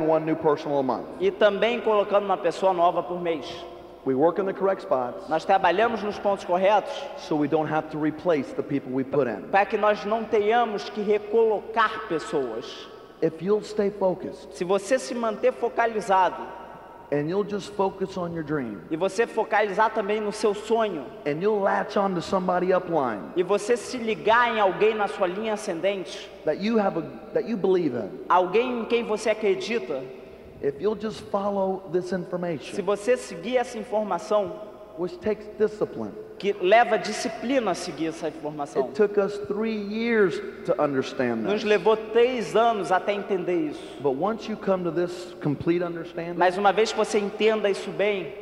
one new person a month. e também colocando uma pessoa nova por mês. We work in the correct spots Nós trabalhamos nos pontos corretos so we don't have to replace the people we put in. para que nós não tenhamos que recolocar pessoas. If you'll stay focused Se você se manter focalizado and you'll just focus on your dream. E você focalizar também no seu sonho. And you'll latch on to somebody upline e você se ligar em alguém na sua linha ascendente, that you have a that you believe in, alguém em quem você acredita, if you'll just follow this se information, você seguir essa informação, which takes discipline. Que leva disciplina a seguir essa informação. It took us three years to understand Nos this. levou três anos até entender isso. But once you come to this complete understanding Mas uma vez que você entenda isso bem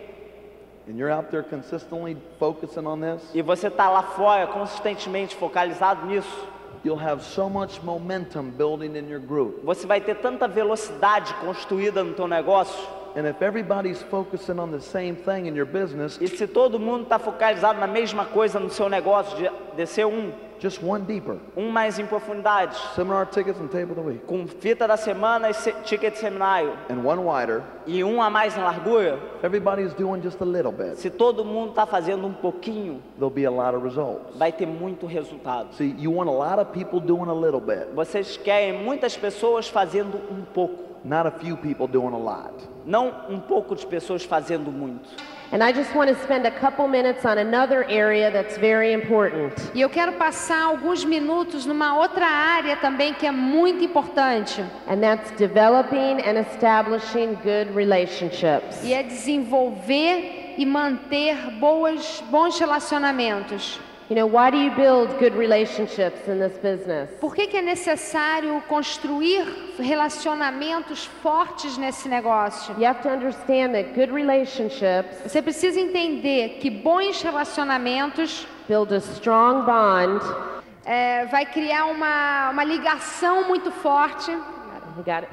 and you're out there consistently focusing on this, e você está lá fora consistentemente focalizado nisso, you'll have so much momentum building in your group. você vai ter tanta velocidade construída no teu negócio. And if everybody's focusing on the same thing in your business, E se todo mundo está focalizado na mesma coisa no seu negócio, de descer um, just one deeper. um mais em profundidade, Seminar tickets and table of the week. com fita da semana e se- ticket seminário, And one wider. e um a mais em largura, Everybody's doing just a little bit. se todo mundo está fazendo um pouquinho, There'll be a lot of results. vai ter muito resultado. See, you want a lot of people doing a little bit, Vocês querem muitas pessoas fazendo um pouco, not a few people doing a lot. não um pouco de pessoas fazendo muito. And I just want to spend a couple minutes on another area that's very important. E eu quero passar alguns minutos numa outra área também que é muito importante. And that's developing and establishing good relationships. E é desenvolver e manter boas, bons relacionamentos. You know, why do you build good relationships in this business? Por que, que é necessário construir relacionamentos fortes nesse negócio? You have to understand that good relationships Você precisa entender que bons relacionamentos build a strong bond. é, vai criar uma, uma ligação muito forte, You got it?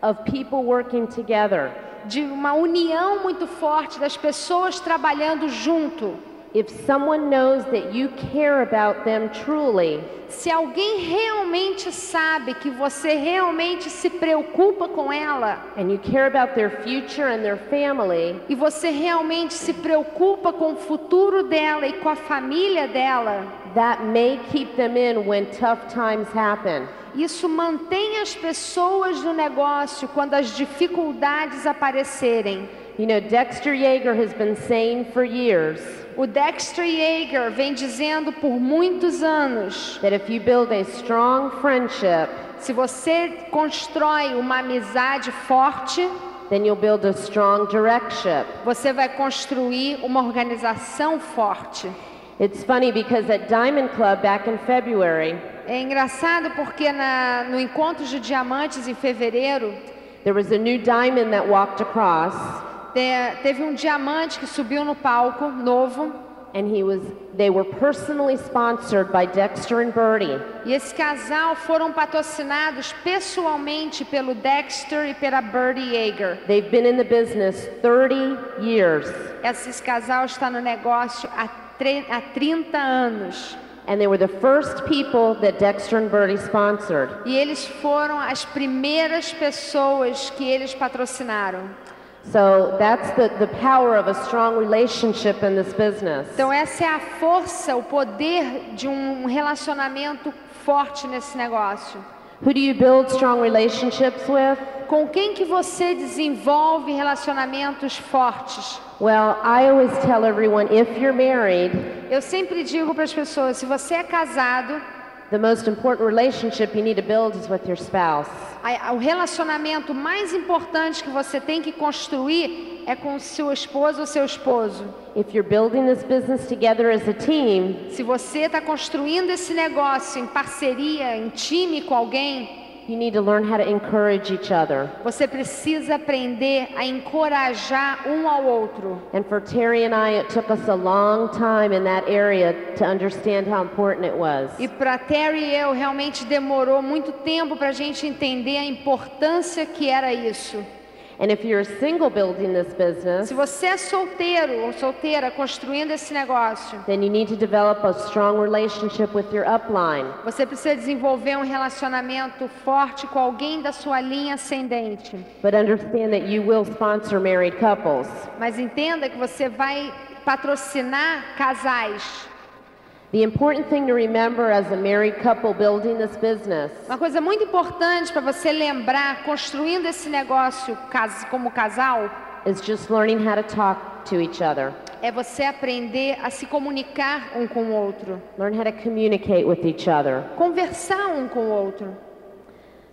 Of people working together. de uma união muito forte das pessoas trabalhando junto. If someone knows that you care about them truly, Se alguém realmente sabe que você realmente se preocupa com ela and you care about their future and their family, e você realmente se preocupa com o futuro dela e com a família dela, that may keep them in when tough times happen. isso mantém as pessoas no negócio quando as dificuldades aparecerem. You know, Dexter Yeager has been saying for years O Dexter Yeager vem dizendo por muitos anos: that if you build a strong friendship, se você constrói uma amizade forte, then you'll build a strong direction. você vai construir uma organização forte. It's funny because at Diamond Club back in February, É engraçado porque na- no encontro de diamantes em fevereiro there was a new diamond that walked across, te- teve um diamante que subiu no palco novo and he was they were personally sponsored by Dexter and Bertie. e esse casal foram patrocinados pessoalmente pelo Dexter e pela Birdie Yeager. They've been in the business 30 years, Esse casal está no negócio há, há 30 anos and they were the first people that Dexter and Bertie sponsored. e eles foram as primeiras pessoas que eles patrocinaram. So that's the, the power of a strong relationship in this business. Então essa é a força, o poder de um relacionamento forte nesse negócio. Who do you build strong relationships with? Com quem que você desenvolve relacionamentos fortes? Well, I always tell everyone if you're married, Eu sempre digo para as pessoas, se você é casado, the most important relationship you need to build is with your spouse. o relacionamento mais importante que você tem que construir é com sua esposa ou seu esposo. If you're building this business together as a team, Se você está construindo esse negócio em parceria, em time com alguém, you need to learn how to encourage each other. você precisa aprender a encorajar um ao outro. And for Terry and I, it took us a long time in that area to understand how important it was. E para Terry e eu realmente demorou muito tempo para a gente entender a importância que era isso. And if you're single building this business, Se você é solteiro ou solteira construindo esse negócio, then you need to develop a strong relationship with your upline. você precisa desenvolver um relacionamento forte com alguém da sua linha ascendente. But understand that you will sponsor married couples. Mas entenda que você vai patrocinar casais. Uma coisa muito importante para você lembrar, construindo esse negócio como casal, is just learning how to talk to each other. é você aprender a se comunicar um com o outro, Learn how to communicate with each other. conversar um com o outro.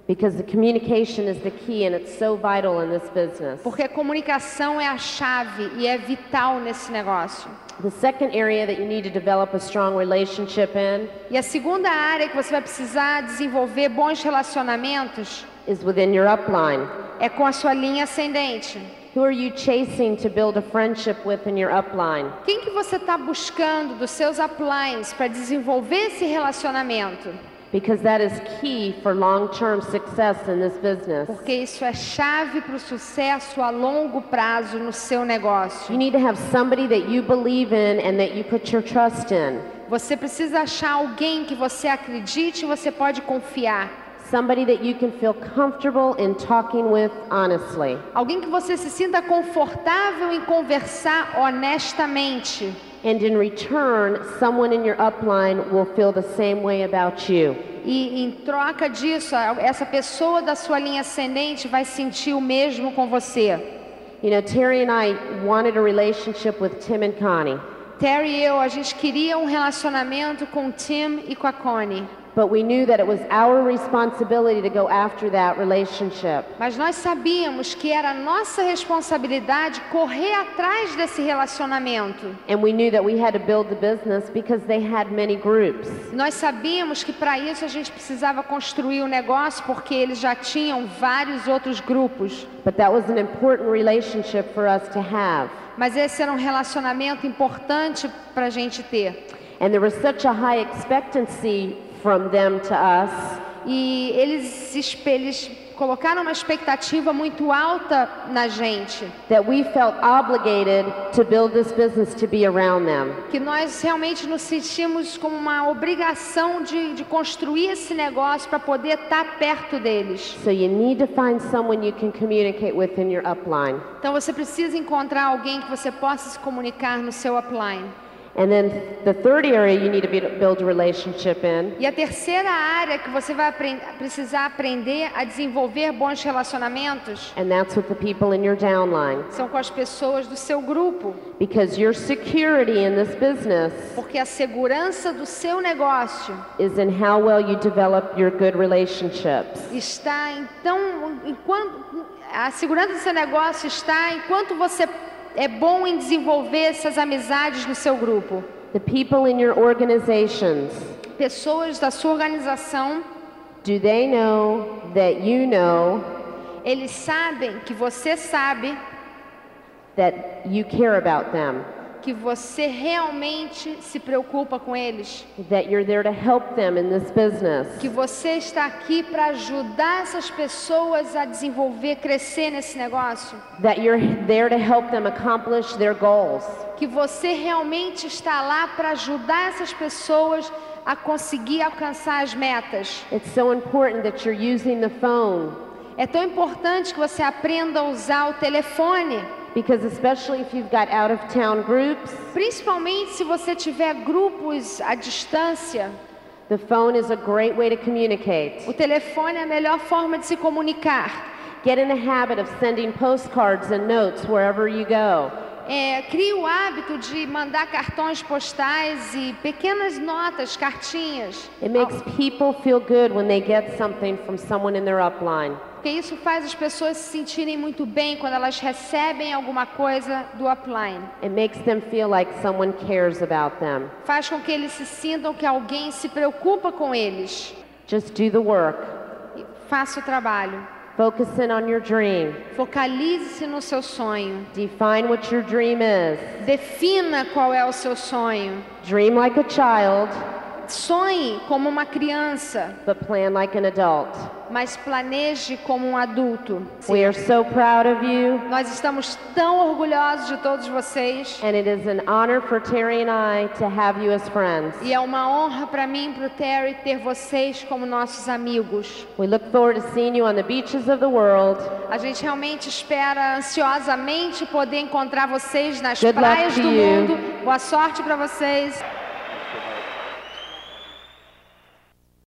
Because the communication is the key and it's so vital in this business. Porque a comunicação é a chave e é vital nesse negócio. The second area that you need to develop a strong relationship in E a segunda área que você vai precisar desenvolver bons relacionamentos is within your upline. é com a sua linha ascendente. Who are you chasing to build a friendship with in your upline? Quem que você está buscando dos seus uplines para desenvolver esse relacionamento? Because that is key for long-term success in this business. Porque isso é chave para o sucesso a longo prazo no seu negócio. You need to have somebody that you believe in and that you put your trust in. Você precisa achar alguém que você acredite e você pode confiar. Somebody that you can feel comfortable in talking with honestly. Alguém que você se sinta confortável em conversar honestamente. And in return, someone in your upline will feel the same way about you. E em troca disso, essa pessoa da sua linha ascendente vai sentir o mesmo com você. You know, Terry and I wanted a relationship with Tim and Connie, Terry e eu, a gente queria um relacionamento com o Tim e com a Connie. But we knew that it was our responsibility to go after that relationship. Mas nós sabíamos que era nossa responsabilidade correr atrás desse relacionamento. And we knew that we had to build the business because they had many groups. Nós sabíamos que para isso a gente precisava construir o negócio porque eles já tinham vários outros grupos. But that was an important relationship for us to have. Mas esse era um relacionamento importante para a gente ter. And there was such a high expectancy from them to us E eles, eles colocaram uma expectativa muito alta na gente, that we felt obligated to build this business to be around them. que nós realmente nos sentimos como uma obrigação de, de construir esse negócio para poder estar perto deles. So you need to find someone you can communicate with in your upline. Então você precisa encontrar alguém que você possa se comunicar no seu upline. And then the third area you need to build a relationship in E a terceira área que você vai apren- precisar aprender a desenvolver bons relacionamentos and that's with the people in your downline. são com as pessoas do seu grupo, Because your security in this business porque a segurança do seu negócio is in how well you develop your good relationships. está então enquanto a segurança do seu negócio está enquanto você é bom em desenvolver essas amizades no seu grupo. The people in your organizations, Pessoas da sua organização, do they know that you know eles sabem que você sabe that you care about them? Que você realmente se preocupa com eles, That you're there to help them in this business? que você está aqui para ajudar essas pessoas a desenvolver, crescer nesse negócio, That you're there to help them accomplish their goals? que você realmente está lá para ajudar essas pessoas a conseguir alcançar as metas. It's so important that you're using the phone É tão importante que você aprenda a usar o telefone, because, especially if you've got out of town groups, principalmente se você tiver grupos à distância. the phone is a great way to communicate. O telefone é a melhor forma de se comunicar. Get in the habit of sending postcards and notes wherever you go. É, crie o hábito de mandar cartões postais e pequenas notas, cartinhas. It makes people feel good when they get something from someone in their upline. Porque isso faz as pessoas se sentirem muito bem quando elas recebem alguma coisa do upline. It makes them feel like someone cares about them. Faz com que eles se sintam que alguém se preocupa com eles. Just do the work. Faça o trabalho. Focus in on your dream. Focalize-se no seu sonho. Define what your dream is. Defina qual é o seu sonho. Dream like a child sonhe como uma criança, but plan like an adult. mas planeje como um adulto. We are so proud of you, Nós estamos tão orgulhosos de todos vocês. and it is an honor for Terry and I to have you as friends. E é uma honra para mim e para o Terry ter vocês como nossos amigos. We look forward to seeing you on the beaches of the world. A gente realmente espera ansiosamente poder encontrar vocês nas Good praias do you. mundo. Boa sorte para vocês.